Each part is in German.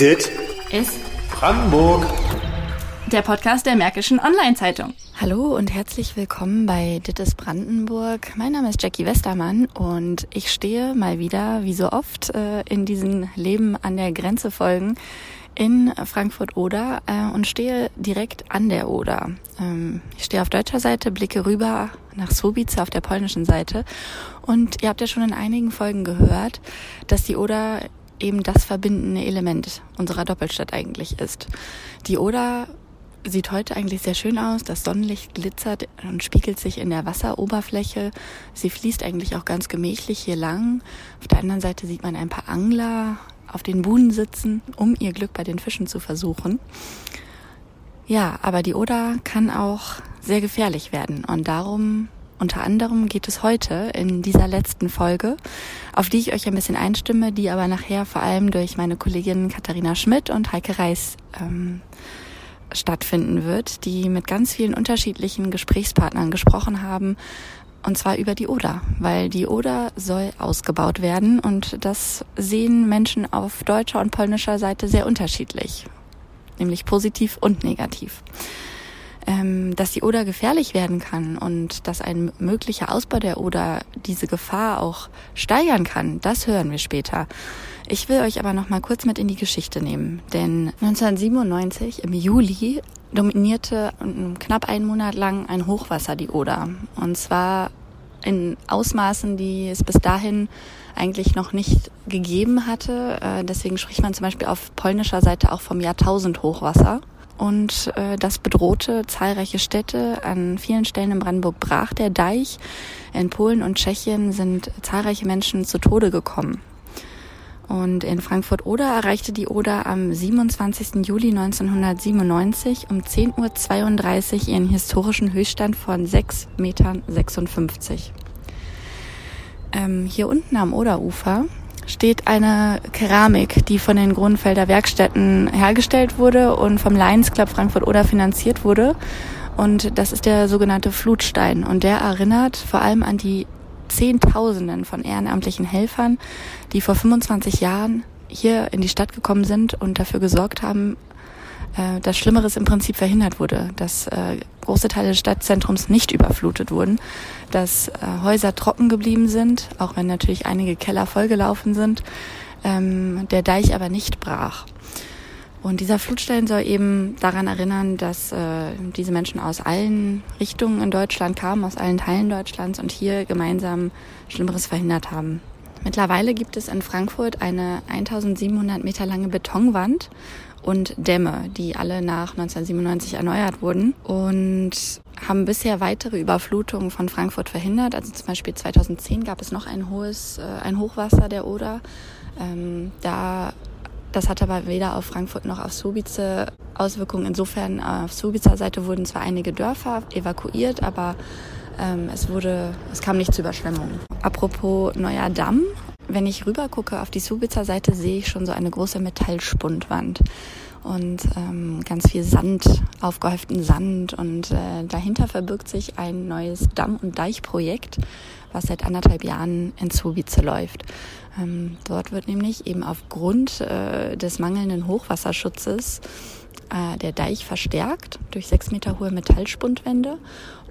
Dit ist Brandenburg. Der Podcast der Märkischen Online-Zeitung. Hallo und herzlich willkommen bei Dittes Brandenburg. Mein Name ist Jackie Westermann und ich stehe mal wieder, wie so oft, äh, in diesen Leben an der Grenze folgen in Frankfurt-Oder äh, und stehe direkt an der Oder. Ähm, ich stehe auf deutscher Seite, blicke rüber nach Słubice auf der polnischen Seite und ihr habt ja schon in einigen Folgen gehört, dass die Oder eben das verbindende Element unserer Doppelstadt eigentlich ist. Die Oder sieht heute eigentlich sehr schön aus. Das Sonnenlicht glitzert und spiegelt sich in der Wasseroberfläche. Sie fließt eigentlich auch ganz gemächlich hier lang. Auf der anderen Seite sieht man ein paar Angler auf den Buhnen sitzen, um ihr Glück bei den Fischen zu versuchen. Ja, aber die Oder kann auch sehr gefährlich werden und darum unter anderem geht es heute in dieser letzten Folge, auf die ich euch ein bisschen einstimme, die aber nachher vor allem durch meine Kolleginnen Katharina Schmidt und Heike Reis ähm, stattfinden wird, die mit ganz vielen unterschiedlichen Gesprächspartnern gesprochen haben, und zwar über die Oder, weil die Oder soll ausgebaut werden und das sehen Menschen auf deutscher und polnischer Seite sehr unterschiedlich, nämlich positiv und negativ ähm, dass die Oder gefährlich werden kann und dass ein möglicher Ausbau der Oder diese Gefahr auch steigern kann, das hören wir später. Ich will euch aber noch mal kurz mit in die Geschichte nehmen, denn 1997 im Juli dominierte knapp einen Monat lang ein Hochwasser die Oder und zwar in Ausmaßen, die es bis dahin eigentlich noch nicht gegeben hatte. Äh, deswegen spricht man zum Beispiel auf polnischer Seite auch vom Jahrtausend-Hochwasser und äh, das bedrohte zahlreiche Städte. An vielen Stellen in Brandenburg brach der Deich. In Polen und Tschechien sind zahlreiche Menschen zu Tode gekommen. Und in Frankfurt-Oder erreichte die Oder am 27. Juli 1997 um 10.32 Uhr ihren historischen Höchststand von 6,56 Metern. Ähm, hier unten am Oderufer steht eine Keramik, die von den Grunfelder Werkstätten hergestellt wurde und vom Lions Club Frankfurt oder finanziert wurde. Und das ist der sogenannte Flutstein. Und der erinnert vor allem an die Zehntausenden von ehrenamtlichen Helfern, die vor 25 Jahren hier in die Stadt gekommen sind und dafür gesorgt haben, äh, dass Schlimmeres im Prinzip verhindert wurde, dass äh, große Teile des Stadtzentrums nicht überflutet wurden, dass äh, Häuser trocken geblieben sind, auch wenn natürlich einige Keller vollgelaufen sind, ähm, der Deich aber nicht brach. Und dieser Flutstein soll eben daran erinnern, dass äh, diese Menschen aus allen Richtungen in Deutschland kamen, aus allen Teilen Deutschlands und hier gemeinsam Schlimmeres verhindert haben. Mittlerweile gibt es in Frankfurt eine 1700 Meter lange Betonwand und Dämme, die alle nach 1997 erneuert wurden und haben bisher weitere Überflutungen von Frankfurt verhindert. Also zum Beispiel 2010 gab es noch ein hohes, äh, ein Hochwasser der Oder. Ähm, da das hatte aber weder auf Frankfurt noch auf Subice Auswirkungen. Insofern auf Subicer Seite wurden zwar einige Dörfer evakuiert, aber ähm, es wurde, es kam nicht zu Überschwemmungen. Apropos neuer Damm, wenn ich rüber gucke auf die Subizer Seite, sehe ich schon so eine große Metallspundwand und ähm, ganz viel Sand, aufgehäuften Sand. Und äh, dahinter verbirgt sich ein neues Damm- und Deichprojekt, was seit anderthalb Jahren in Subice läuft. Ähm, dort wird nämlich eben aufgrund äh, des mangelnden Hochwasserschutzes äh, der Deich verstärkt durch sechs Meter hohe Metallspundwände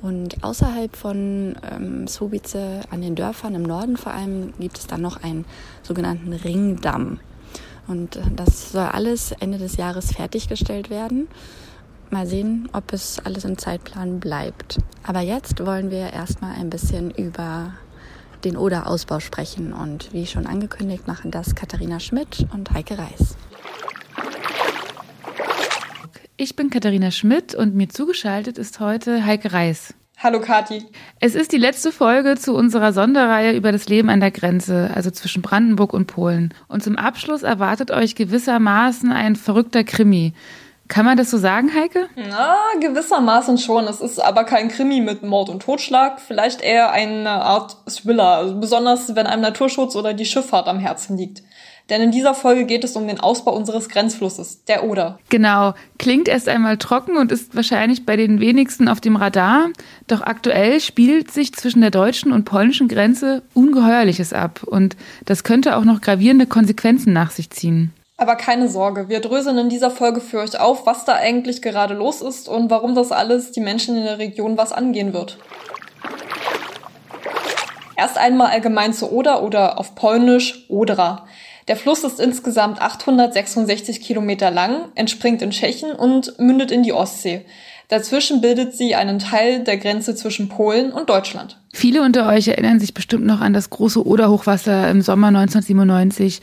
und außerhalb von ähm, Subice an den Dörfern im Norden vor allem gibt es dann noch einen sogenannten Ringdamm. Und äh, das soll alles Ende des Jahres fertiggestellt werden. Mal sehen, ob es alles im Zeitplan bleibt. Aber jetzt wollen wir erstmal ein bisschen über den Oder-Ausbau sprechen. Und wie schon angekündigt, machen das Katharina Schmidt und Heike Reis. Ich bin Katharina Schmidt und mir zugeschaltet ist heute Heike Reis. Hallo Kati. Es ist die letzte Folge zu unserer Sonderreihe über das Leben an der Grenze, also zwischen Brandenburg und Polen. Und zum Abschluss erwartet euch gewissermaßen ein verrückter Krimi. Kann man das so sagen, Heike? Na, gewissermaßen schon. Es ist aber kein Krimi mit Mord und Totschlag, vielleicht eher eine Art Thriller, also besonders wenn einem Naturschutz oder die Schifffahrt am Herzen liegt. Denn in dieser Folge geht es um den Ausbau unseres Grenzflusses, der Oder. Genau. Klingt erst einmal trocken und ist wahrscheinlich bei den wenigsten auf dem Radar. Doch aktuell spielt sich zwischen der deutschen und polnischen Grenze Ungeheuerliches ab. Und das könnte auch noch gravierende Konsequenzen nach sich ziehen. Aber keine Sorge, wir dröseln in dieser Folge für euch auf, was da eigentlich gerade los ist und warum das alles die Menschen in der Region was angehen wird. Erst einmal allgemein zur Oder oder auf Polnisch Odra. Der Fluss ist insgesamt 866 Kilometer lang, entspringt in Tschechien und mündet in die Ostsee. Dazwischen bildet sie einen Teil der Grenze zwischen Polen und Deutschland. Viele unter euch erinnern sich bestimmt noch an das große Oderhochwasser im Sommer 1997.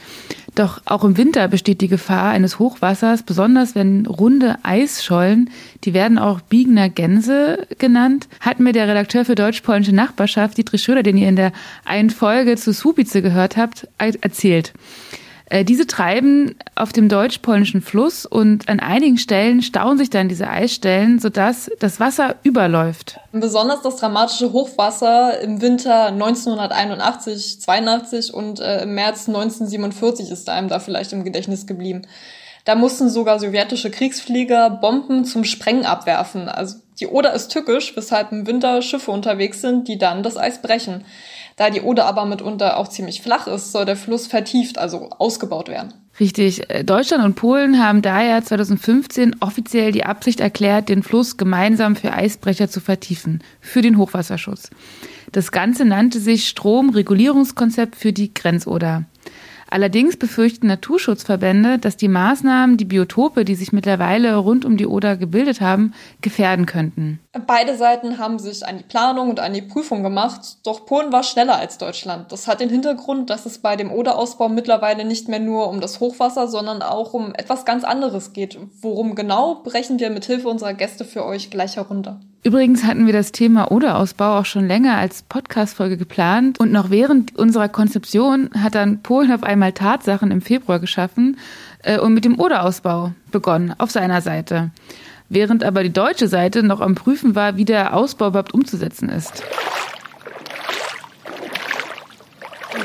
Doch auch im Winter besteht die Gefahr eines Hochwassers, besonders wenn runde Eisschollen, die werden auch Biegener Gänse genannt, hat mir der Redakteur für deutsch-polnische Nachbarschaft, Dietrich Schröder, den ihr in der einen Folge zu Subice gehört habt, erzählt. Äh, diese treiben auf dem deutsch-polnischen Fluss und an einigen Stellen stauen sich dann diese Eisstellen, sodass das Wasser überläuft. Besonders das dramatische Hochwasser im Winter 1981, 82 und äh, im März 1947 ist einem da vielleicht im Gedächtnis geblieben. Da mussten sogar sowjetische Kriegsflieger Bomben zum Sprengen abwerfen. Also die Oder ist tückisch, weshalb im Winter Schiffe unterwegs sind, die dann das Eis brechen. Da die Oder aber mitunter auch ziemlich flach ist, soll der Fluss vertieft, also ausgebaut werden. Richtig. Äh, Deutschland und Polen haben daher 2015 offiziell die Absicht erklärt, den Fluss gemeinsam für Eisbrecher zu vertiefen, für den Hochwasserschutz. Das Ganze nannte sich Stromregulierungskonzept für die Grenzoder. Allerdings befürchten Naturschutzverbände, dass die Maßnahmen die Biotope, die sich mittlerweile rund um die Oder gebildet haben, gefährden könnten. Beide Seiten haben sich an die Planung und an die Prüfung gemacht, doch Polen war schneller als Deutschland. Das hat den Hintergrund, dass es bei dem Oderausbau mittlerweile nicht mehr nur um das Hochwasser, sondern auch um etwas ganz anderes geht. Worum genau, brechen wir mit Hilfe unserer Gäste für euch gleich herunter. Übrigens hatten wir das Thema Oderausbau auch schon länger als Podcast-Folge geplant und noch während unserer Konzeption hat dann Polen auf einmal Tatsachen im Februar geschaffen äh, und mit dem Oderausbau begonnen auf seiner Seite. Während aber die deutsche Seite noch am Prüfen war, wie der Ausbau überhaupt umzusetzen ist.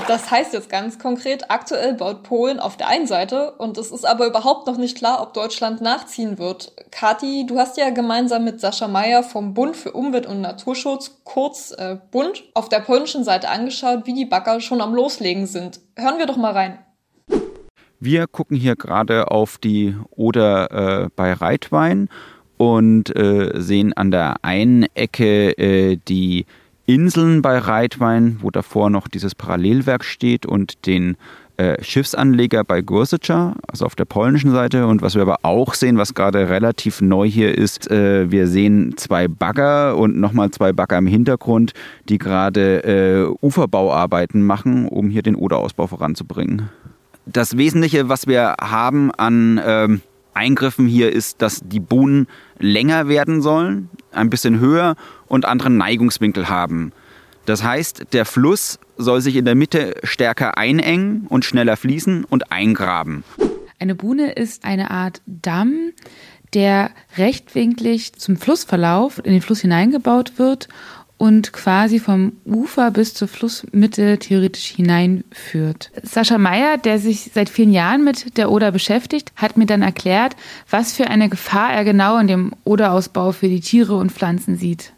Das heißt jetzt ganz konkret, aktuell baut Polen auf der einen Seite und es ist aber überhaupt noch nicht klar, ob Deutschland nachziehen wird. Kati, du hast ja gemeinsam mit Sascha Meyer vom Bund für Umwelt und Naturschutz, kurz äh, Bund, auf der polnischen Seite angeschaut, wie die Bagger schon am Loslegen sind. Hören wir doch mal rein. Wir gucken hier gerade auf die Oder äh, bei Reitwein und äh, sehen an der einen Ecke äh, die Inseln bei Reitwein, wo davor noch dieses Parallelwerk steht und den äh, Schiffsanleger bei Gursica, also auf der polnischen Seite. Und was wir aber auch sehen, was gerade relativ neu hier ist, äh, wir sehen zwei Bagger und nochmal zwei Bagger im Hintergrund, die gerade äh, Uferbauarbeiten machen, um hier den Oderausbau voranzubringen. Das Wesentliche, was wir haben an ähm, Eingriffen hier, ist, dass die Buhnen länger werden sollen, ein bisschen höher und anderen Neigungswinkel haben. Das heißt, der Fluss soll sich in der Mitte stärker einengen und schneller fließen und eingraben. Eine Buhne ist eine Art Damm, der rechtwinklig zum Flussverlauf in den Fluss hineingebaut wird und quasi vom Ufer bis zur Flussmitte theoretisch hineinführt. Sascha Meyer, der sich seit vielen Jahren mit der Oder beschäftigt, hat mir dann erklärt, was für eine Gefahr er genau in dem Oderausbau für die Tiere und Pflanzen sieht.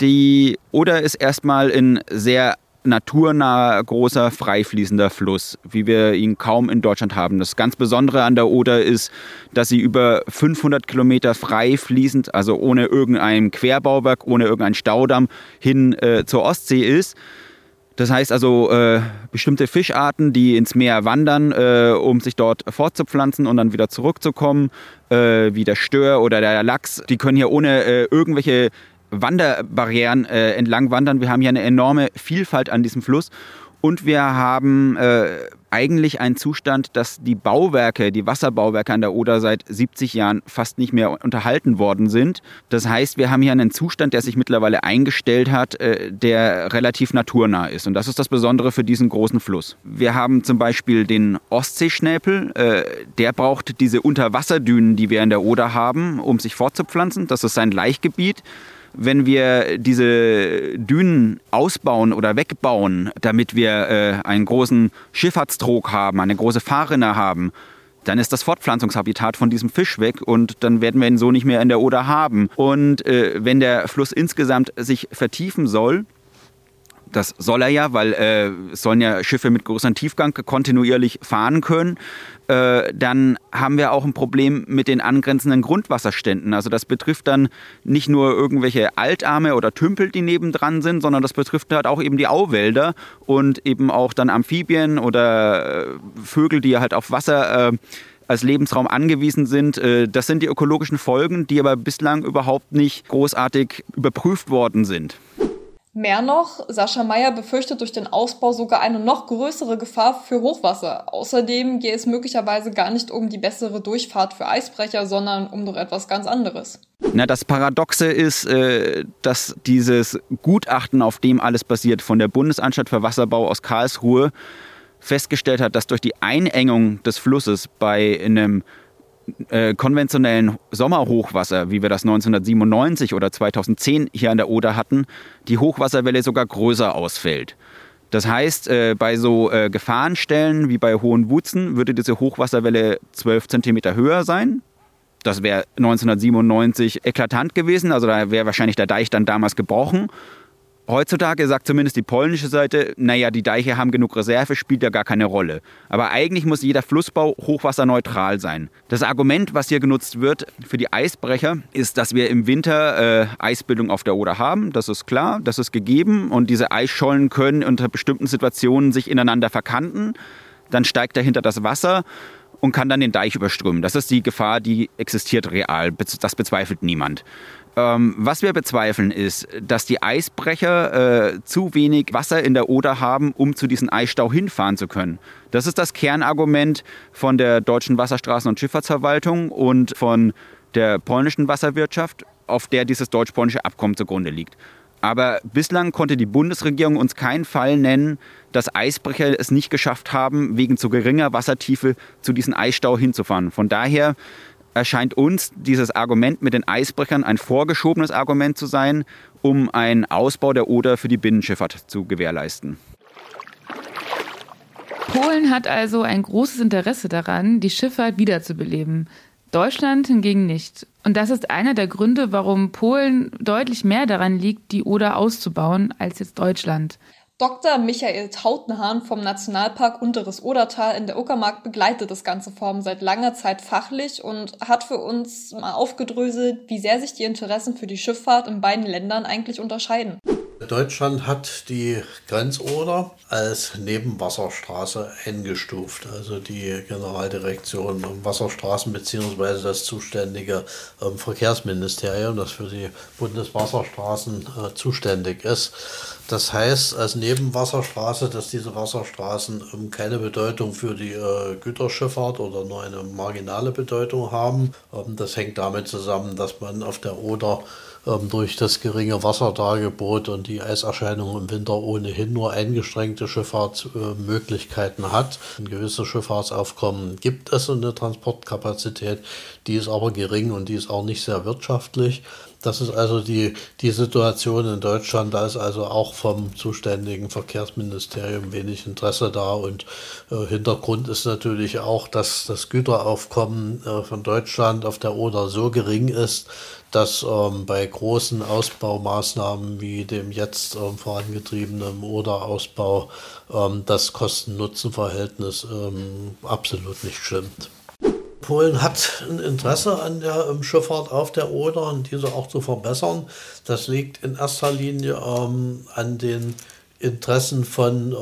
Die Oder ist erstmal in sehr naturnaher, großer, freifließender Fluss, wie wir ihn kaum in Deutschland haben. Das ganz Besondere an der Oder ist, dass sie über 500 Kilometer frei fließend, also ohne irgendein Querbauwerk, ohne irgendein Staudamm hin äh, zur Ostsee ist. Das heißt also, äh, bestimmte Fischarten, die ins Meer wandern, äh, um sich dort fortzupflanzen und dann wieder zurückzukommen, äh, wie der Stör oder der Lachs, die können hier ohne äh, irgendwelche Wanderbarrieren äh, entlang wandern. Wir haben hier eine enorme Vielfalt an diesem Fluss und wir haben äh, eigentlich einen Zustand, dass die Bauwerke, die Wasserbauwerke an der Oder seit 70 Jahren fast nicht mehr unterhalten worden sind. Das heißt, wir haben hier einen Zustand, der sich mittlerweile eingestellt hat, äh, der relativ naturnah ist. Und das ist das Besondere für diesen großen Fluss. Wir haben zum Beispiel den Ostseeschnäpel. Äh, der braucht diese Unterwasserdünen, die wir in der Oder haben, um sich fortzupflanzen. Das ist sein Laichgebiet wenn wir diese Dünen ausbauen oder wegbauen, damit wir äh, einen großen Schifffahrtstrog haben, eine große Fahrrinne haben, dann ist das Fortpflanzungshabitat von diesem Fisch weg und dann werden wir ihn so nicht mehr in der Oder haben. Und äh, wenn der Fluss insgesamt sich vertiefen soll, Das soll er ja, weil äh, sollen ja Schiffe mit größerem Tiefgang kontinuierlich fahren können. Äh, dann haben wir auch ein Problem mit den angrenzenden Grundwasserständen. Also das betrifft dann nicht nur irgendwelche Altarme oder Tümpel, die nebendran sind, sondern das betrifft halt auch eben die Auwälder und eben auch dann Amphibien oder äh, Vögel, die halt auf Wasser äh, als Lebensraum angewiesen sind. Äh, das sind die ökologischen Folgen, die aber bislang überhaupt nicht großartig überprüft worden sind. Mehr noch, Sascha Meyer befürchtet durch den Ausbau sogar eine noch größere Gefahr für Hochwasser. Außerdem gehe es möglicherweise gar nicht um die bessere Durchfahrt für Eisbrecher, sondern um doch etwas ganz anderes. Na, das Paradoxe ist, äh, dass dieses Gutachten, auf dem alles basiert, von der Bundesanstalt für Wasserbau aus Karlsruhe festgestellt hat, dass durch die Einengung des Flusses bei einem äh, konventionellen Sommerhochwasser, wie wir das 1997 oder 2010 hier an der Oder hatten, die Hochwasserwelle sogar größer ausfällt. Das heißt, äh, bei so äh, Gefahrenstellen wie bei Hohen Wutzen würde diese Hochwasserwelle 12 cm höher sein. Das wäre 1997 eklatant gewesen, also da wäre wahrscheinlich der Deich dann damals gebrochen. Heutzutage sagt zumindest die polnische Seite, naja, die Deiche haben genug Reserve, spielt ja gar keine Rolle. Aber eigentlich muss jeder Flussbau hochwasserneutral sein. Das Argument, was hier genutzt wird für die Eisbrecher, ist, dass wir im Winter äh, Eisbildung auf der Oder haben. Das ist klar, das ist gegeben. Und diese Eisschollen können unter bestimmten Situationen sich ineinander verkanten. Dann steigt dahinter das Wasser und kann dann den Deich überströmen. Das ist die Gefahr, die existiert real. Das bezweifelt niemand. Ähm, was wir bezweifeln ist, dass die Eisbrecher äh, zu wenig Wasser in der Oder haben, um zu diesem Eisstau hinfahren zu können. Das ist das Kernargument von der Deutschen Wasserstraßen- und Schifffahrtsverwaltung und von der polnischen Wasserwirtschaft, auf der dieses deutsch-polnische Abkommen zugrunde liegt. Aber bislang konnte die Bundesregierung uns keinen Fall nennen, dass Eisbrecher es nicht geschafft haben, wegen zu geringer Wassertiefe zu diesem Eisstau hinzufahren. Von daher erscheint uns dieses Argument mit den Eisbrechern ein vorgeschobenes Argument zu sein, um einen Ausbau der Oder für die Binnenschifffahrt zu gewährleisten. Polen hat also ein großes Interesse daran, die Schifffahrt wiederzubeleben. Deutschland hingegen nicht. Und das ist einer der Gründe, warum Polen deutlich mehr daran liegt, die Oder auszubauen, als jetzt Deutschland. Dr. Michael Tautenhahn vom Nationalpark Unteres Odertal in der Uckermark begleitet das ganze Form seit langer Zeit fachlich und hat für uns mal aufgedröselt, wie sehr sich die Interessen für die Schifffahrt in beiden Ländern eigentlich unterscheiden. Deutschland hat die Grenzoder als Nebenwasserstraße eingestuft. Also die Generaldirektion Wasserstraßen bzw. das zuständige ähm, Verkehrsministerium, das für die Bundeswasserstraßen äh, zuständig ist. Das heißt als Nebenwasserstraße, dass diese Wasserstraßen ähm, keine Bedeutung für die äh, Güterschifffahrt oder nur eine marginale Bedeutung haben. Ähm, das hängt damit zusammen, dass man auf der Oder durch das geringe Wasserdargebot und die Eiserscheinungen im Winter ohnehin nur eingeschränkte Schifffahrtsmöglichkeiten hat. Ein gewisses Schifffahrtsaufkommen gibt es in der Transportkapazität, die ist aber gering und die ist auch nicht sehr wirtschaftlich. Das ist also die, die Situation in Deutschland. Da ist also auch vom zuständigen Verkehrsministerium wenig Interesse da. Und äh, Hintergrund ist natürlich auch, dass das Güteraufkommen äh, von Deutschland auf der Oder so gering ist, dass ähm, bei großen Ausbaumaßnahmen wie dem jetzt ähm, vorangetriebenen Oder-Ausbau ähm, das Kosten-Nutzen-Verhältnis ähm, absolut nicht stimmt. Polen hat ein Interesse an der ähm, Schifffahrt auf der Oder und diese auch zu verbessern. Das liegt in erster Linie ähm, an den Interessen von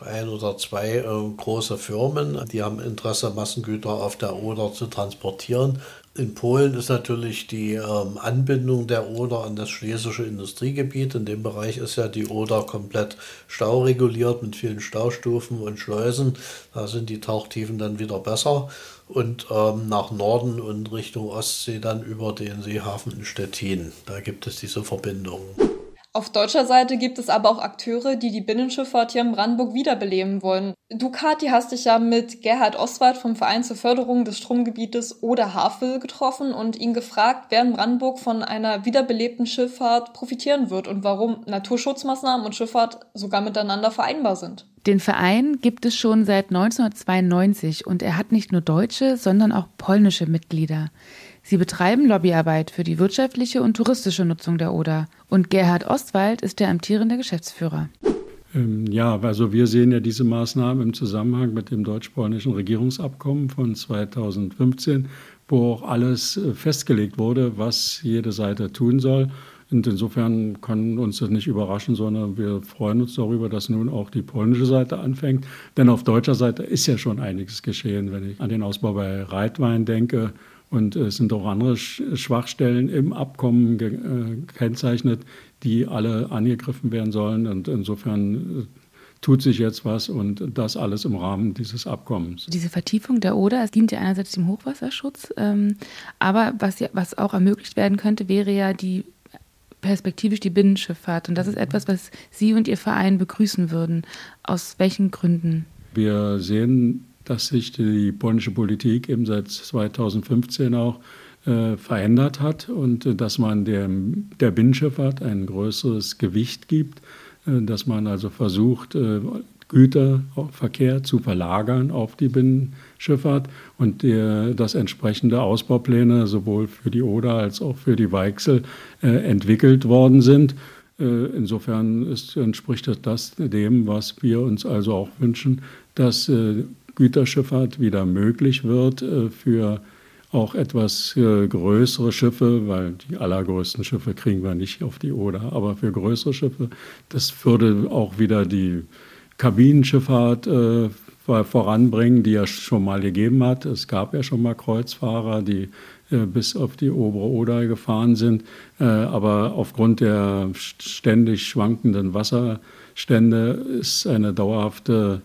ein oder zwei äh, große Firmen, die haben Interesse, Massengüter auf der Oder zu transportieren. In Polen ist natürlich die ähm, Anbindung der Oder an das schlesische Industriegebiet. In dem Bereich ist ja die Oder komplett staureguliert mit vielen Staustufen und Schleusen. Da sind die Tauchtiefen dann wieder besser. Und ähm, nach Norden und Richtung Ostsee dann über den Seehafen in Stettin. Da gibt es diese Verbindungen. Auf deutscher Seite gibt es aber auch Akteure, die die Binnenschifffahrt hier in Brandenburg wiederbeleben wollen. Du, Kathi, hast dich ja mit Gerhard Oswald vom Verein zur Förderung des Stromgebietes Oder Havel getroffen und ihn gefragt, wer in Brandenburg von einer wiederbelebten Schifffahrt profitieren wird und warum Naturschutzmaßnahmen und Schifffahrt sogar miteinander vereinbar sind. Den Verein gibt es schon seit 1992 und er hat nicht nur deutsche, sondern auch polnische Mitglieder. Sie betreiben Lobbyarbeit für die wirtschaftliche und touristische Nutzung der Oder. Und Gerhard Ostwald ist der amtierende Geschäftsführer. Ähm, ja, also wir sehen ja diese Maßnahmen im Zusammenhang mit dem deutsch-polnischen Regierungsabkommen von 2015, wo auch alles äh, festgelegt wurde, was jede Seite tun soll. Und insofern kann uns das nicht überraschen, sondern wir freuen uns darüber, dass nun auch die polnische Seite anfängt. Denn auf deutscher Seite ist ja schon einiges geschehen, wenn ich an den Ausbau bei Reitwein denke. Und es sind auch andere Schwachstellen im Abkommen gekennzeichnet, die alle angegriffen werden sollen. Und insofern äh, tut sich jetzt was und das alles im Rahmen dieses Abkommens. Diese Vertiefung der Oder, es dient ja einerseits dem Hochwasserschutz, ähm, aber was, ja, was auch ermöglicht werden könnte, wäre ja die perspektivisch die Binnenschifffahrt. Und das ist etwas, was Sie und Ihr Verein begrüßen würden. Aus welchen Gründen? Wir sehen, dass sich die polnische Politik eben seit 2015 auch äh, verändert hat und äh, dass man der, der Binnenschifffahrt ein größeres Gewicht gibt, äh, dass man also versucht, äh, Güterverkehr zu verlagern auf die Binnenschifffahrt und der, dass entsprechende Ausbaupläne sowohl für die Oder als auch für die Weichsel äh, entwickelt worden sind. Äh, insofern ist, entspricht das dem, was wir uns also auch wünschen, dass äh, Güterschifffahrt wieder möglich wird äh, für auch etwas äh, größere Schiffe, weil die allergrößten Schiffe kriegen wir nicht auf die Oder, aber für größere Schiffe, das würde auch wieder die Kabinenschifffahrt äh, voranbringen, die ja schon mal gegeben hat. Es gab ja schon mal Kreuzfahrer, die bis auf die obere Oder gefahren sind, aber aufgrund der ständig schwankenden Wasserstände ist eine dauerhafte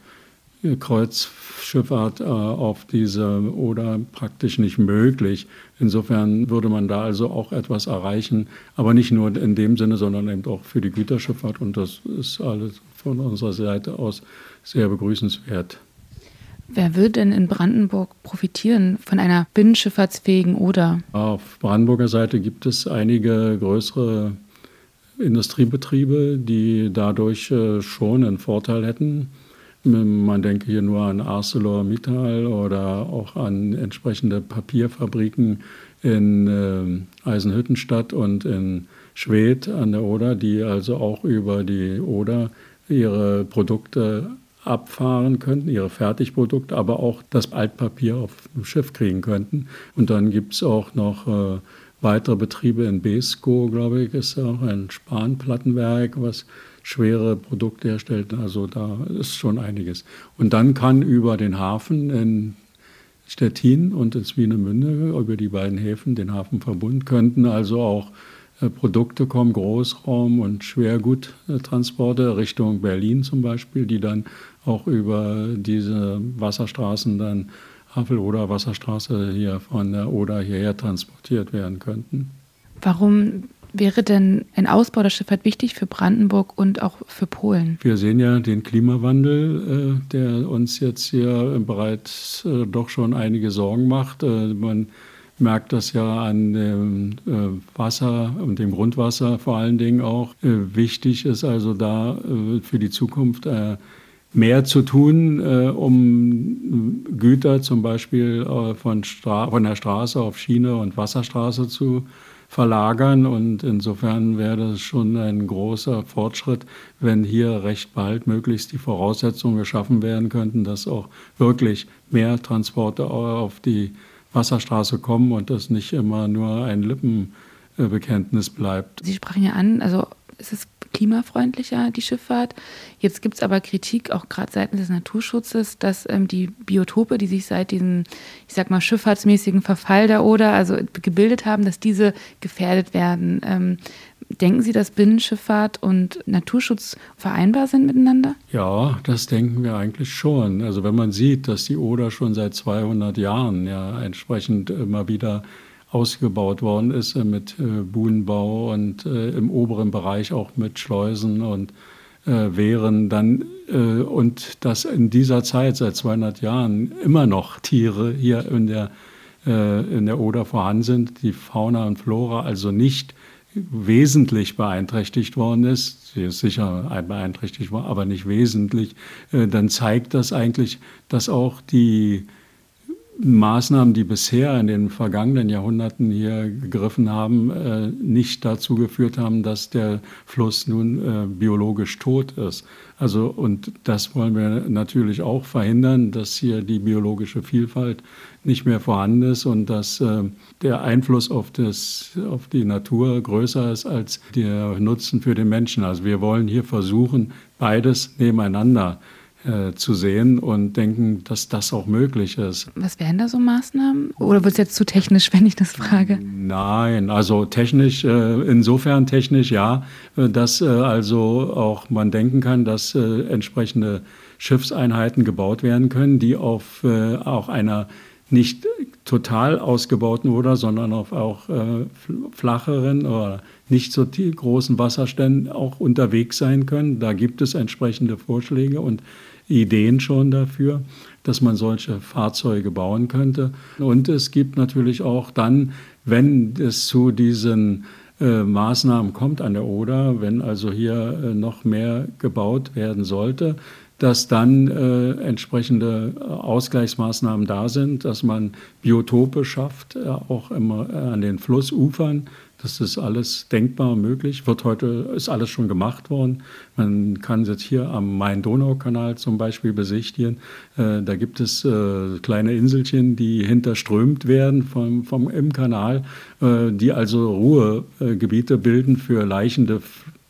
Kreuzschifffahrt äh, auf diese Oder praktisch nicht möglich. Insofern würde man da also auch etwas erreichen, aber nicht nur in dem Sinne, sondern eben auch für die Güterschifffahrt. Und das ist alles von unserer Seite aus sehr begrüßenswert. Wer wird denn in Brandenburg profitieren von einer binnenschifffahrtsfähigen Oder? Auf Brandenburger Seite gibt es einige größere Industriebetriebe, die dadurch äh, schon einen Vorteil hätten. Man denke hier nur an ArcelorMittal oder auch an entsprechende Papierfabriken in äh, Eisenhüttenstadt und in Schwedt an der Oder, die also auch über die Oder ihre Produkte abfahren könnten, ihre Fertigprodukte, aber auch das Altpapier auf dem Schiff kriegen könnten. Und dann gibt es auch noch äh, weitere Betriebe in Besko, glaube ich, ist auch ein Spanplattenwerk, was schwere Produkte herstellt. Also da ist schon einiges. Und dann kann über den Hafen in Stettin und in Swinemünde, über die beiden Häfen, den Hafenverbund, könnten also auch äh, Produkte kommen, Großraum- und Schwerguttransporte Richtung Berlin zum Beispiel, die dann auch über diese Wasserstraßen dann Havel- oder Wasserstraße hier von der Oder hierher transportiert werden könnten. Warum wäre denn ein Ausbau der Schifffahrt wichtig für Brandenburg und auch für Polen? Wir sehen ja den Klimawandel, äh, der uns jetzt hier bereits äh, doch schon einige Sorgen macht. Äh, man merkt das ja an dem Wasser und dem Grundwasser vor allen Dingen auch. Wichtig ist also da für die Zukunft mehr zu tun, um Güter zum Beispiel von, von der Straße auf Schiene und Wasserstraße zu verlagern. Und insofern wäre das schon ein großer Fortschritt, wenn hier recht bald möglichst die Voraussetzungen geschaffen werden könnten, dass auch wirklich mehr Transporte auf die Wasserstraße kommen und das nicht immer nur ein Lippenbekenntnis bleibt. Sie sprachen ja an, also es ist klimafreundlicher, die Schifffahrt. Jetzt gibt es aber Kritik, auch gerade seitens des Naturschutzes, dass ähm, die Biotope, die sich seit diesem, ich sag mal, schifffahrtsmäßigen Verfall der Oder also gebildet haben, dass diese gefährdet werden. Ähm, denken Sie, dass Binnenschifffahrt und Naturschutz vereinbar sind miteinander? Ja, das denken wir eigentlich schon. Also wenn man sieht, dass die Oder schon seit 200 Jahren ja entsprechend immer wieder ausgebaut worden ist äh, mit äh, Buhnenbau und äh, im oberen Bereich auch mit Schleusen und Wehren. Dann und dass in dieser Zeit seit 200 Jahren immer noch Tiere hier in der, in der Oder vorhanden sind, die Fauna und Flora also nicht wesentlich beeinträchtigt worden ist, sie ist sicher beeinträchtigt worden, aber nicht wesentlich, dann zeigt das eigentlich, dass auch die Maßnahmen, die bisher in den vergangenen Jahrhunderten hier gegriffen haben, äh, nicht dazu geführt haben, dass der Fluss nun äh, biologisch tot ist. Also, und das wollen wir natürlich auch verhindern, dass hier die biologische Vielfalt nicht mehr vorhanden ist und dass äh, der Einfluss auf, das, auf die Natur größer ist als der Nutzen für den Menschen. Also wir wollen hier versuchen, beides nebeneinander äh, zu sehen und denken, dass das auch möglich ist. Was wären da so Maßnahmen? Oder wird es jetzt zu technisch, wenn ich das frage? Nein, also technisch, äh, insofern technisch ja, äh, dass äh, also auch man denken kann, dass äh, entsprechende Schiffseinheiten gebaut werden können, die auf auch einer nicht total ausgebauten Oder, sondern auf auch flacheren oder nicht so großen Wasserständen auch unterwegs sein können. Da gibt es entsprechende Vorschläge und Ideen schon dafür, dass man solche Fahrzeuge bauen könnte. Und es gibt natürlich auch dann, wenn es zu diesen äh, Maßnahmen kommt an der Oder, wenn also hier äh, noch mehr gebaut werden sollte, dass dann äh, entsprechende Ausgleichsmaßnahmen da sind, dass man Biotope schafft, äh, auch immer äh, an den Flussufern, das ist alles denkbar möglich. Wird heute, ist alles schon gemacht worden. Man kann jetzt hier am Main-Donau-Kanal zum Beispiel besichtigen. Äh, da gibt es äh, kleine Inselchen, die hinterströmt werden vom, vom, im Kanal, äh, die also Ruhegebiete bilden für leichende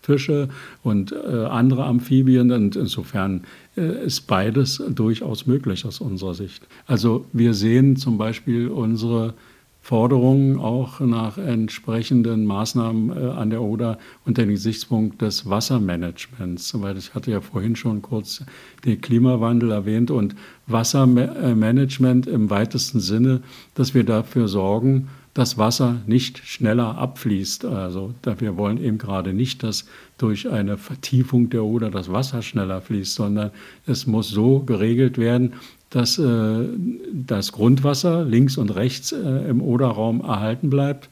Fische und äh, andere Amphibien. Und insofern äh, ist beides durchaus möglich aus unserer Sicht. Also wir sehen zum Beispiel unsere Forderungen auch nach entsprechenden Maßnahmen äh, an der Oder unter dem Gesichtspunkt des Wassermanagements. Weil ich hatte ja vorhin schon kurz den Klimawandel erwähnt und Wassermanagement im weitesten Sinne, dass wir dafür sorgen, dass Wasser nicht schneller abfließt. Also wir wollen eben gerade nicht, dass durch eine Vertiefung der Oder das Wasser schneller fließt, sondern es muss so geregelt werden, dass äh, das Grundwasser links und rechts äh, im Oderraum erhalten bleibt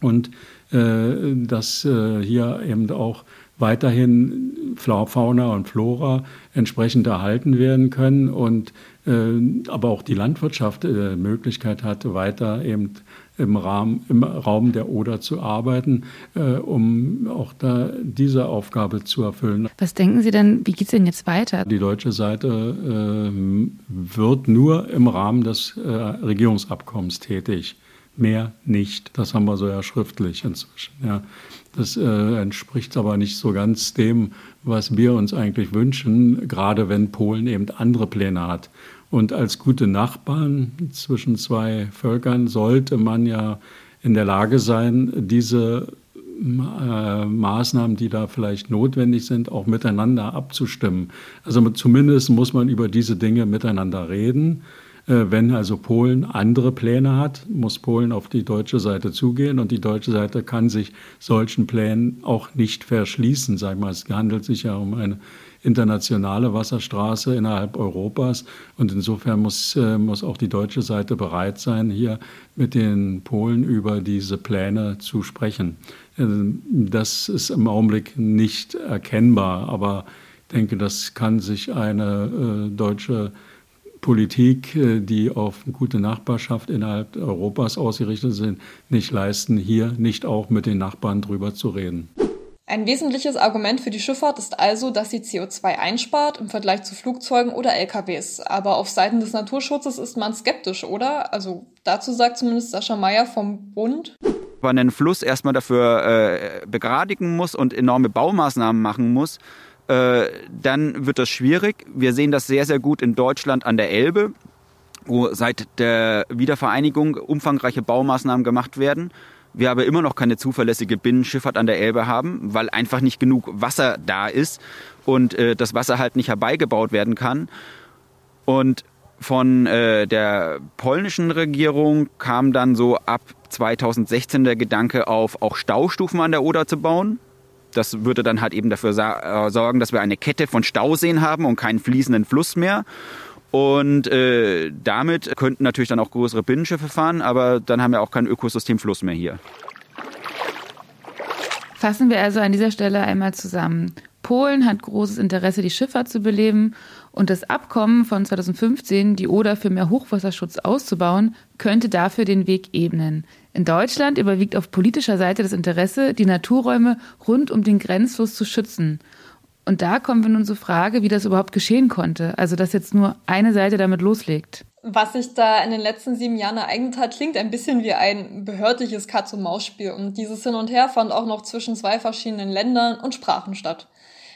und äh, dass äh, hier eben auch weiterhin Fauna und Flora entsprechend erhalten werden können und äh, aber auch die Landwirtschaft äh, Möglichkeit hat, weiter eben im, Rahmen, im Raum der Oder zu arbeiten, äh, um auch da diese Aufgabe zu erfüllen. Was denken Sie denn, wie geht es denn jetzt weiter? Die deutsche Seite äh, wird nur im Rahmen des äh, Regierungsabkommens tätig. Mehr nicht. Das haben wir so ja schriftlich inzwischen. Ja. Das äh, entspricht aber nicht so ganz dem, was wir uns eigentlich wünschen, gerade wenn Polen eben andere Pläne hat. Und als gute Nachbarn zwischen zwei Völkern sollte man ja in der Lage sein, diese äh, Maßnahmen, die da vielleicht notwendig sind, auch miteinander abzustimmen. Also zumindest muss man über diese Dinge miteinander reden. Äh, wenn also Polen andere Pläne hat, muss Polen auf die deutsche Seite zugehen und die deutsche Seite kann sich solchen Plänen auch nicht verschließen. Sag mal, es handelt sich ja um eine internationale Wasserstraße innerhalb Europas. Und insofern muss, äh, muss auch die deutsche Seite bereit sein, hier mit den Polen über diese Pläne zu sprechen. Äh, das ist im Augenblick nicht erkennbar, aber ich denke, das kann sich eine äh, deutsche Politik, die auf gute Nachbarschaft innerhalb Europas ausgerichtet sind, nicht leisten, hier nicht auch mit den Nachbarn drüber zu reden. Ein wesentliches Argument für die Schifffahrt ist also, dass sie CO2 einspart im Vergleich zu Flugzeugen oder LKWs. Aber auf Seiten des Naturschutzes ist man skeptisch, oder? Also dazu sagt zumindest Sascha Meyer vom Bund. Wenn man einen Fluss erstmal dafür äh, begradigen muss und enorme Baumaßnahmen machen muss, äh, dann wird das schwierig. Wir sehen das sehr, sehr gut in Deutschland an der Elbe, wo seit der Wiedervereinigung umfangreiche Baumaßnahmen gemacht werden wir aber immer noch keine zuverlässige Binnenschifffahrt an der Elbe haben, weil einfach nicht genug Wasser da ist und äh, das Wasser halt nicht herbeigebaut werden kann. Und von äh, der polnischen Regierung kam dann so ab 2016 der Gedanke auf, auch Staustufen an der Oder zu bauen. Das würde dann halt eben dafür äh, sorgen, dass wir eine Kette von Stauseen haben und keinen fließenden Fluss mehr. Und äh, damit könnten natürlich dann auch größere Binnenschiffe fahren, aber dann haben wir auch keinen Ökosystemfluss mehr hier. Fassen wir also an dieser Stelle einmal zusammen. Polen hat großes Interesse, die Schifffahrt zu beleben Und das Abkommen von 2015, die Oder für mehr Hochwasserschutz auszubauen, könnte dafür den Weg ebnen. In Deutschland überwiegt auf politischer Seite das Interesse, die Naturräume rund um den Grenzfluss zu schützen. Und da kommen wir nun zur Frage, wie das überhaupt geschehen konnte. Also, dass jetzt nur eine Seite damit loslegt. Was sich da in den letzten sieben Jahren ereignet hat, klingt ein bisschen wie ein behördliches Katz-und-Maus-Spiel. Und dieses Hin und Her fand auch noch zwischen zwei verschiedenen Ländern und Sprachen statt.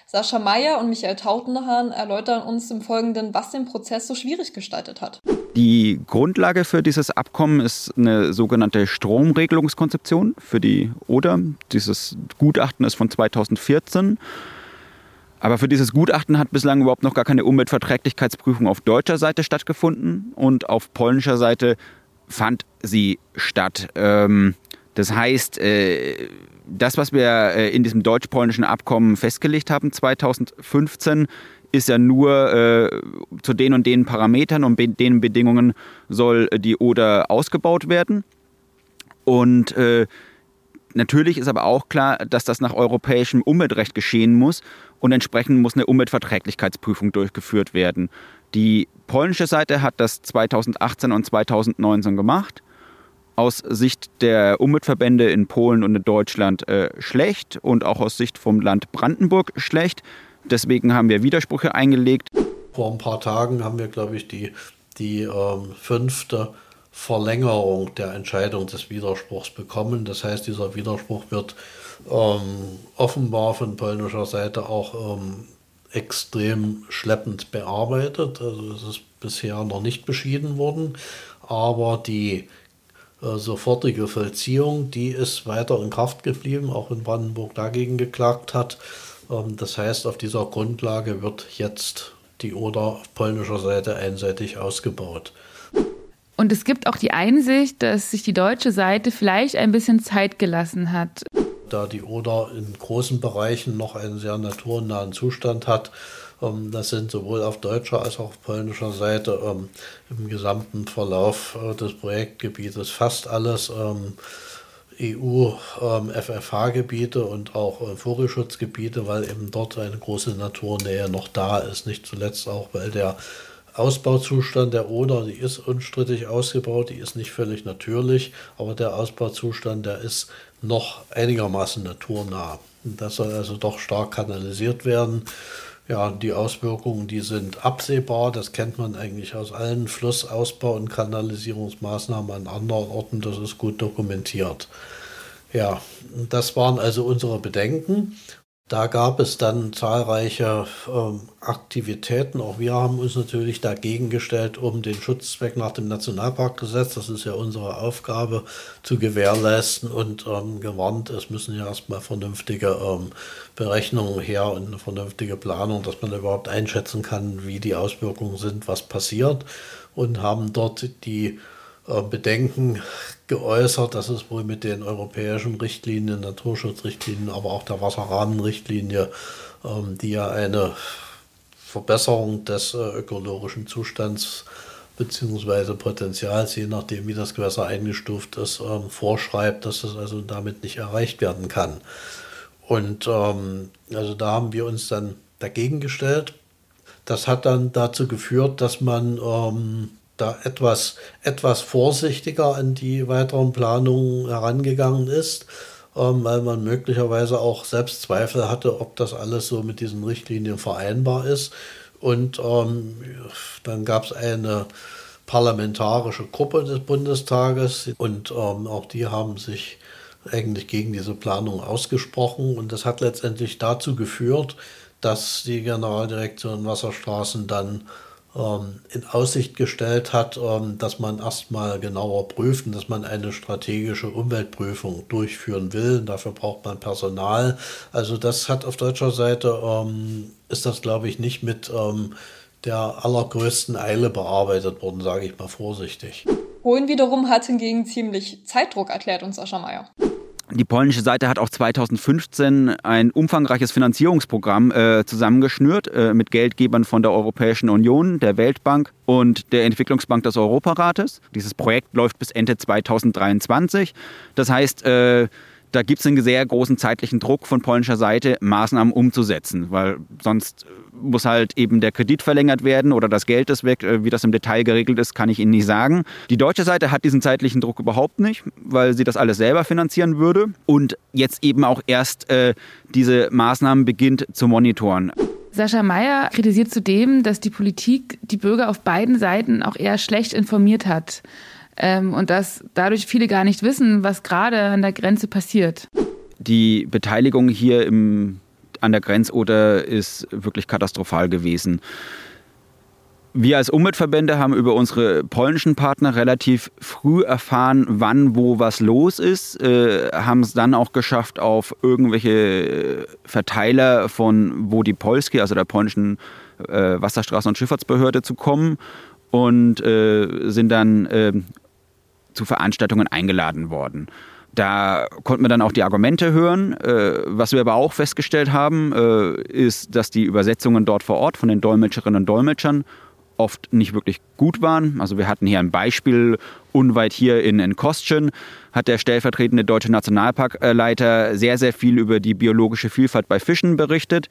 Sascha Meyer und Michael Tautenhahn erläutern uns im Folgenden, was den Prozess so schwierig gestaltet hat. Die Grundlage für dieses Abkommen ist eine sogenannte Stromregelungskonzeption für die Oder. Dieses Gutachten ist von 2014 aber für dieses Gutachten hat bislang überhaupt noch gar keine Umweltverträglichkeitsprüfung auf deutscher Seite stattgefunden und auf polnischer Seite fand sie statt. Ähm, das heißt, äh, das, was wir äh, in diesem deutsch-polnischen Abkommen festgelegt haben 2015, ist ja nur äh, zu den und den Parametern und den Bedingungen soll die Oder ausgebaut werden. Und Natürlich ist aber auch klar, dass das nach europäischem Umweltrecht geschehen muss und entsprechend muss eine Umweltverträglichkeitsprüfung durchgeführt werden. Die polnische Seite hat das 2018 und 2019 gemacht. Aus Sicht der Umweltverbände in Polen und in Deutschland äh, schlecht und auch aus Sicht vom Land Brandenburg schlecht. Deswegen haben wir Widersprüche eingelegt. Vor ein paar Tagen haben wir, glaube ich, die, die ähm, fünfte Verlängerung der Entscheidung des Widerspruchs bekommen. Das heißt, dieser Widerspruch wird ähm, offenbar von polnischer Seite auch ähm, extrem schleppend bearbeitet. Also es ist bisher noch nicht beschieden worden, aber die äh, sofortige Vollziehung, die ist weiter in Kraft geblieben, auch wenn Brandenburg dagegen geklagt hat. Ähm, das heißt, auf dieser Grundlage wird jetzt die Oder auf polnischer Seite einseitig ausgebaut. Und es gibt auch die Einsicht, dass sich die deutsche Seite vielleicht ein bisschen Zeit gelassen hat. Da die Oder in großen Bereichen noch einen sehr naturnahen Zustand hat, ähm, das sind sowohl auf deutscher als auch auf polnischer Seite ähm, im gesamten Verlauf äh, des Projektgebietes fast alles ähm, EU-FFH-Gebiete und auch äh, Vogelschutzgebiete, weil eben dort eine große Naturnähe noch da ist. Nicht zuletzt auch, weil der Ausbauzustand der Oder, die ist unstrittig ausgebaut, die ist nicht völlig natürlich, aber der Ausbauzustand, der ist noch einigermaßen naturnah. Das soll also doch stark kanalisiert werden. Ja, die Auswirkungen, die sind absehbar. Das kennt man eigentlich aus allen Flussausbau- und Kanalisierungsmaßnahmen an anderen Orten. Das ist gut dokumentiert. Ja, das waren also unsere Bedenken. Da gab es dann zahlreiche ähm, Aktivitäten. Auch wir haben uns natürlich dagegen gestellt, um den Schutzzweck nach dem Nationalparkgesetz, das ist ja unsere Aufgabe, zu gewährleisten und ähm, gewarnt, es müssen ja erstmal vernünftige ähm, Berechnungen her und eine vernünftige Planung, dass man überhaupt einschätzen kann, wie die Auswirkungen sind, was passiert. Und haben dort die äh, Bedenken geäußert, dass es wohl mit den europäischen Richtlinien, Naturschutzrichtlinien, aber auch der Wasserrahmenrichtlinie, ähm, die ja eine Verbesserung des äh, ökologischen Zustands bzw. Potenzials, je nachdem wie das Gewässer eingestuft ist, ähm, vorschreibt, dass es also damit nicht erreicht werden kann. Und ähm, also da haben wir uns dann dagegen gestellt. Das hat dann dazu geführt, dass man ähm, da etwas, etwas vorsichtiger an die weiteren Planungen herangegangen ist, ähm, weil man möglicherweise auch selbst Zweifel hatte, ob das alles so mit diesen Richtlinien vereinbar ist. Und ähm, dann gab es eine parlamentarische Gruppe des Bundestages und ähm, auch die haben sich eigentlich gegen diese Planung ausgesprochen und das hat letztendlich dazu geführt, dass die Generaldirektion Wasserstraßen dann in Aussicht gestellt hat, ähm, dass man erstmal genauer prüfen, dass man eine strategische Umweltprüfung durchführen will. Dafür braucht man Personal. Also das hat auf deutscher Seite, ähm, ist das glaube ich nicht mit der allergrößten Eile bearbeitet worden, sage ich mal vorsichtig. Polen wiederum hat hingegen ziemlich Zeitdruck, erklärt uns Sascha Mayer. Die polnische Seite hat auch 2015 ein umfangreiches Finanzierungsprogramm äh, zusammengeschnürt äh, mit Geldgebern von der Europäischen Union, der Weltbank und der Entwicklungsbank des Europarates. Dieses Projekt läuft bis Ende 2023. Das heißt, äh, da gibt es einen sehr großen zeitlichen Druck von polnischer Seite, Maßnahmen umzusetzen, weil sonst muss halt eben der Kredit verlängert werden oder das Geld ist weg. Wie das im Detail geregelt ist, kann ich Ihnen nicht sagen. Die deutsche Seite hat diesen zeitlichen Druck überhaupt nicht, weil sie das alles selber finanzieren würde und jetzt eben auch erst äh, diese Maßnahmen beginnt zu monitoren. Sascha Mayer kritisiert zudem, dass die Politik die Bürger auf beiden Seiten auch eher schlecht informiert hat. Ähm, und dass dadurch viele gar nicht wissen, was gerade an der Grenze passiert. Die Beteiligung hier im, an der Grenzoder ist wirklich katastrophal gewesen. Wir als Umweltverbände haben über unsere polnischen Partner relativ früh erfahren, wann wo was los ist, äh, haben es dann auch geschafft, auf irgendwelche Verteiler von wo die Polski, also der polnischen äh, Wasserstraßen- und Schifffahrtsbehörde, zu kommen und äh, sind dann äh, zu Veranstaltungen eingeladen worden. Da konnten wir dann auch die Argumente hören. Äh, was wir aber auch festgestellt haben, äh, ist, dass die Übersetzungen dort vor Ort von den Dolmetscherinnen und Dolmetschern oft nicht wirklich gut waren. Also wir hatten hier ein Beispiel, unweit hier in, in Kostchen hat der stellvertretende deutsche Nationalparkleiter sehr, sehr viel über die biologische Vielfalt bei Fischen berichtet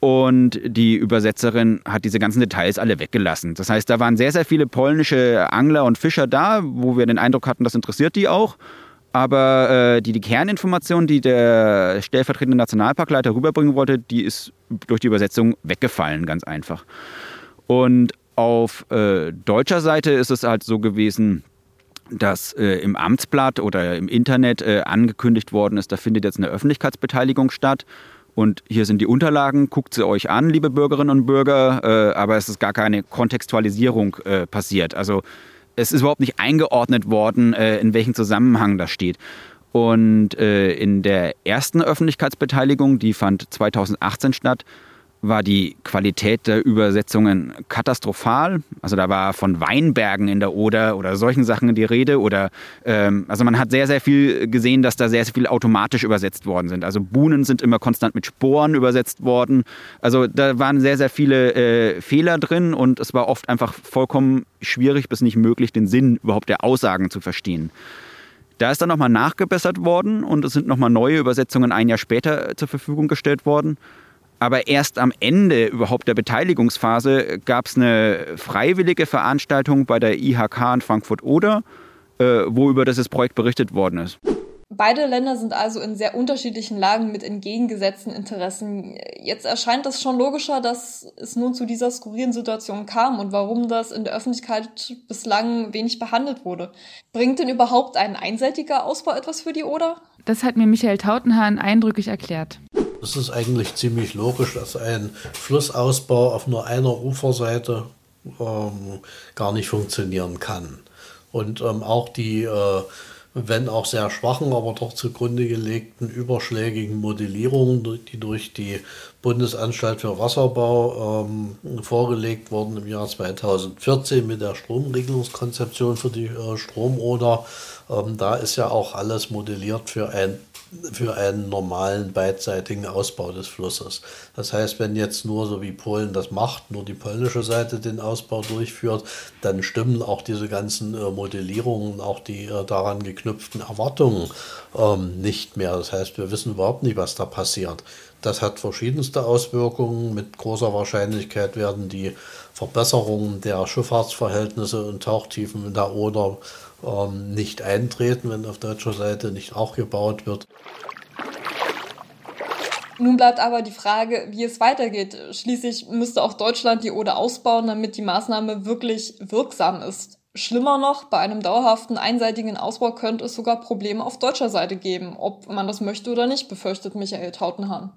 und die Übersetzerin hat diese ganzen Details alle weggelassen. Das heißt, da waren sehr, sehr viele polnische Angler und Fischer da, wo wir den Eindruck hatten, das interessiert die auch. Aber äh, die, die Kerninformation, die der stellvertretende Nationalparkleiter rüberbringen wollte, die ist durch die Übersetzung weggefallen, ganz einfach. Und auf äh, deutscher Seite ist es halt so gewesen, dass äh, im Amtsblatt oder im Internet äh, angekündigt worden ist, da findet jetzt eine Öffentlichkeitsbeteiligung statt. Und hier sind die Unterlagen, guckt sie euch an, liebe Bürgerinnen und Bürger, äh, aber es ist gar keine Kontextualisierung äh, passiert. Also es ist überhaupt nicht eingeordnet worden, äh, in welchem Zusammenhang das steht. Und äh, in der ersten Öffentlichkeitsbeteiligung, die fand 2018 statt, war die Qualität der Übersetzungen katastrophal. Also da war von Weinbergen in der Oder oder solchen Sachen die Rede. Oder ähm, also man hat sehr, sehr viel gesehen, dass da sehr, sehr viel automatisch übersetzt worden sind. Also Buhnen sind immer konstant mit Sporen übersetzt worden. Also da waren sehr, sehr viele äh, Fehler drin und es war oft einfach vollkommen schwierig bis nicht möglich, den Sinn überhaupt der Aussagen zu verstehen. Da ist dann nochmal nachgebessert worden und es sind nochmal neue Übersetzungen ein Jahr später zur Verfügung gestellt worden. Aber erst am Ende überhaupt der Beteiligungsphase gab es eine freiwillige Veranstaltung bei der IHK in Frankfurt-Oder, äh, wo über dieses Projekt berichtet worden ist. Beide Länder sind also in sehr unterschiedlichen Lagen mit entgegengesetzten Interessen. Jetzt erscheint es schon logischer, dass es nun zu dieser skurrilen Situation kam und warum das in der Öffentlichkeit bislang wenig behandelt wurde. Bringt denn überhaupt ein einseitiger Ausbau etwas für die Oder? Das hat mir Michael Tautenhahn eindrücklich erklärt. Es ist eigentlich ziemlich logisch, dass ein Flussausbau auf nur einer Uferseite ähm, gar nicht funktionieren kann. Und ähm, auch die, äh, wenn auch sehr schwachen, aber doch zugrunde gelegten überschlägigen Modellierungen, die durch die Bundesanstalt für Wasserbau ähm, vorgelegt wurden im Jahr 2014 mit der Stromregelungskonzeption für die äh, Stromoder, ähm, da ist ja auch alles modelliert für ein für einen normalen beidseitigen Ausbau des Flusses. Das heißt, wenn jetzt nur so wie Polen das macht, nur die polnische Seite den Ausbau durchführt, dann stimmen auch diese ganzen äh, Modellierungen, auch die äh, daran geknüpften Erwartungen ähm, nicht mehr. Das heißt, wir wissen überhaupt nicht, was da passiert. Das hat verschiedenste Auswirkungen. Mit großer Wahrscheinlichkeit werden die Verbesserungen der Schifffahrtsverhältnisse und Tauchtiefen in der Oder ähm, nicht eintreten, wenn auf deutscher Seite nicht auch gebaut wird. Nun bleibt aber die Frage, wie es weitergeht. Schließlich müsste auch Deutschland die Oder ausbauen, damit die Maßnahme wirklich wirksam ist. Schlimmer noch, bei einem dauerhaften einseitigen Ausbau könnte es sogar Probleme auf deutscher Seite geben. Ob man das möchte oder nicht, befürchtet Michael Tautenhahn.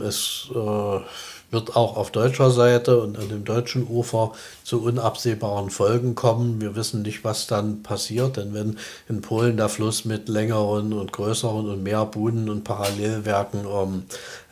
Es äh, wird auch auf deutscher Seite und an dem deutschen Ufer zu unabsehbaren Folgen kommen. Wir wissen nicht, was dann passiert, denn wenn in Polen der Fluss mit längeren und größeren und mehr Buhnen und Parallelwerken ähm,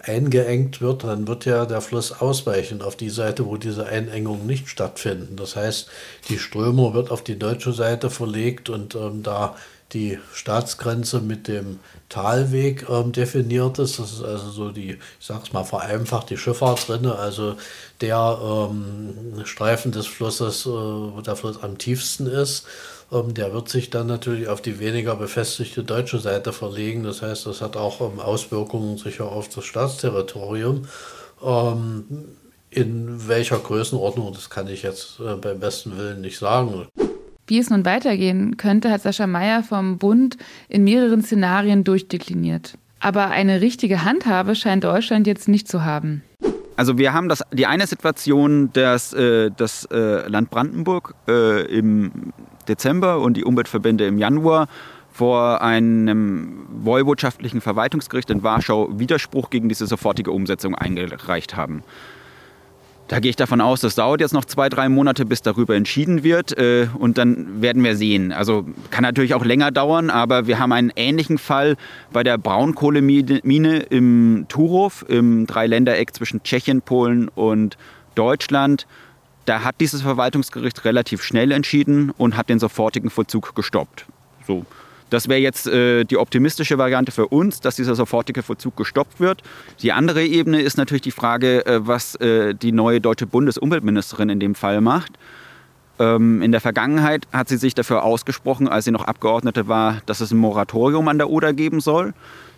eingeengt wird, dann wird ja der Fluss ausweichen auf die Seite, wo diese Einengungen nicht stattfinden. Das heißt, die Strömung wird auf die deutsche Seite verlegt und ähm, da die Staatsgrenze mit dem Talweg ähm, definiert ist. Das ist also so die, ich sag's mal vereinfacht, die Schifffahrtsregelung drin. Also der ähm, Streifen des Flusses, äh, wo der Fluss am tiefsten ist, ähm, der wird sich dann natürlich auf die weniger befestigte deutsche Seite verlegen. Das heißt, das hat auch ähm, Auswirkungen sicher auf das Staatsterritorium. Ähm, in welcher Größenordnung, das kann ich jetzt äh, beim besten Willen nicht sagen. Wie es nun weitergehen könnte, hat Sascha Meyer vom Bund in mehreren Szenarien durchdekliniert. Aber eine richtige Handhabe scheint Deutschland jetzt nicht zu haben. Also wir haben das, die eine Situation, dass äh, das äh, Land Brandenburg äh, im Dezember und die Umweltverbände im Januar vor einem woiwodschaftlichen Verwaltungsgericht in Warschau Widerspruch gegen diese sofortige Umsetzung eingereicht haben. Da gehe ich davon aus, das dauert jetzt noch zwei, drei Monate, bis darüber entschieden wird. Äh, und dann werden wir sehen. Also kann natürlich auch länger dauern, aber wir haben einen ähnlichen Fall bei der Braunkohlemine im Turów, im Dreiländereck zwischen Tschechien, Polen und Deutschland. Da hat dieses Verwaltungsgericht relativ schnell entschieden und hat den sofortigen Vollzug gestoppt. So. Das wäre jetzt äh, die optimistische Variante für uns, dass dieser sofortige Vollzug gestoppt wird. Die andere Ebene ist natürlich die Frage, äh, was äh, die neue deutsche Bundesumweltministerin in dem Fall macht. Ähm, in der Vergangenheit hat sie sich dafür ausgesprochen, als sie noch Abgeordnete war, dass es ein Moratorium an der Oder geben soll.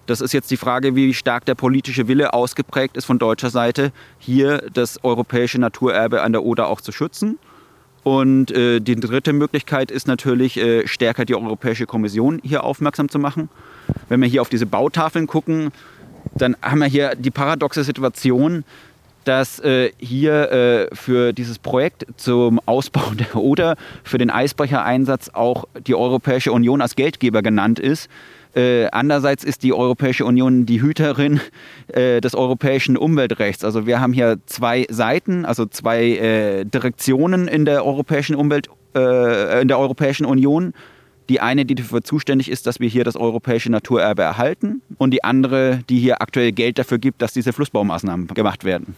Das ist jetzt die Frage, wie stark der politische Wille ausgeprägt ist von deutscher Seite, hier das europäische Naturerbe an der Oder auch zu schützen. Und äh, die dritte Möglichkeit ist natürlich, äh, stärker die Europäische Kommission hier aufmerksam zu machen. Wenn wir hier auf diese Bautafeln gucken, dann haben wir hier die paradoxe Situation, dass äh, hier äh, für dieses Projekt zum Ausbau der Oder, für den Eisbrechereinsatz auch die Europäische Union als Geldgeber genannt ist. Äh, andererseits ist die Europäische Union die Hüterin äh, des europäischen Umweltrechts. Also wir haben hier zwei Seiten, also zwei äh, Direktionen in der europäischen Umwelt, äh, in der Europäischen Union. Die eine, die dafür zuständig ist, dass wir hier das europäische Naturerbe erhalten und die andere, die hier aktuell Geld dafür gibt, dass diese Flussbaumaßnahmen gemacht werden.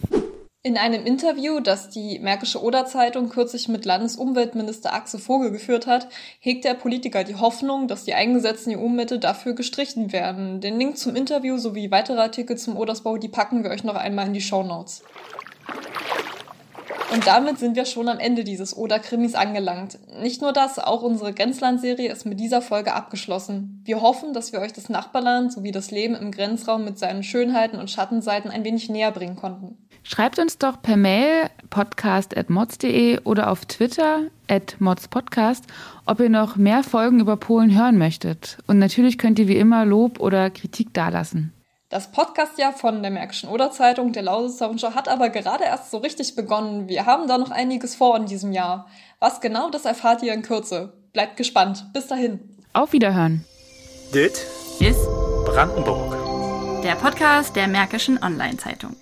In einem Interview, das die Märkische Oder-Zeitung kürzlich mit Landesumweltminister Axel Vogel geführt hat, hegt der Politiker die Hoffnung, dass die eingesetzten EU-Mittel dafür gestrichen werden. Den Link zum Interview sowie weitere Artikel zum Odersbau, die packen wir euch noch einmal in die Show Notes. Und damit sind wir schon am Ende dieses Oder-Krimis angelangt. Nicht nur das, auch unsere Grenzland-Serie ist mit dieser Folge abgeschlossen. Wir hoffen, dass wir euch das Nachbarland sowie das Leben im Grenzraum mit seinen Schönheiten und Schattenseiten ein wenig näher bringen konnten. Schreibt uns doch per Mail podcast.mods.de oder auf Twitter at modspodcast, ob ihr noch mehr Folgen über Polen hören möchtet. Und natürlich könnt ihr wie immer Lob oder Kritik dalassen. Das Podcastjahr von der Märkischen Oder-Zeitung, der Lausitzer Rundschau, hat aber gerade erst so richtig begonnen. Wir haben da noch einiges vor in diesem Jahr. Was genau, das erfahrt ihr in Kürze. Bleibt gespannt. Bis dahin. Auf Wiederhören. Dit ist Brandenburg. Der Podcast der Märkischen Online-Zeitung.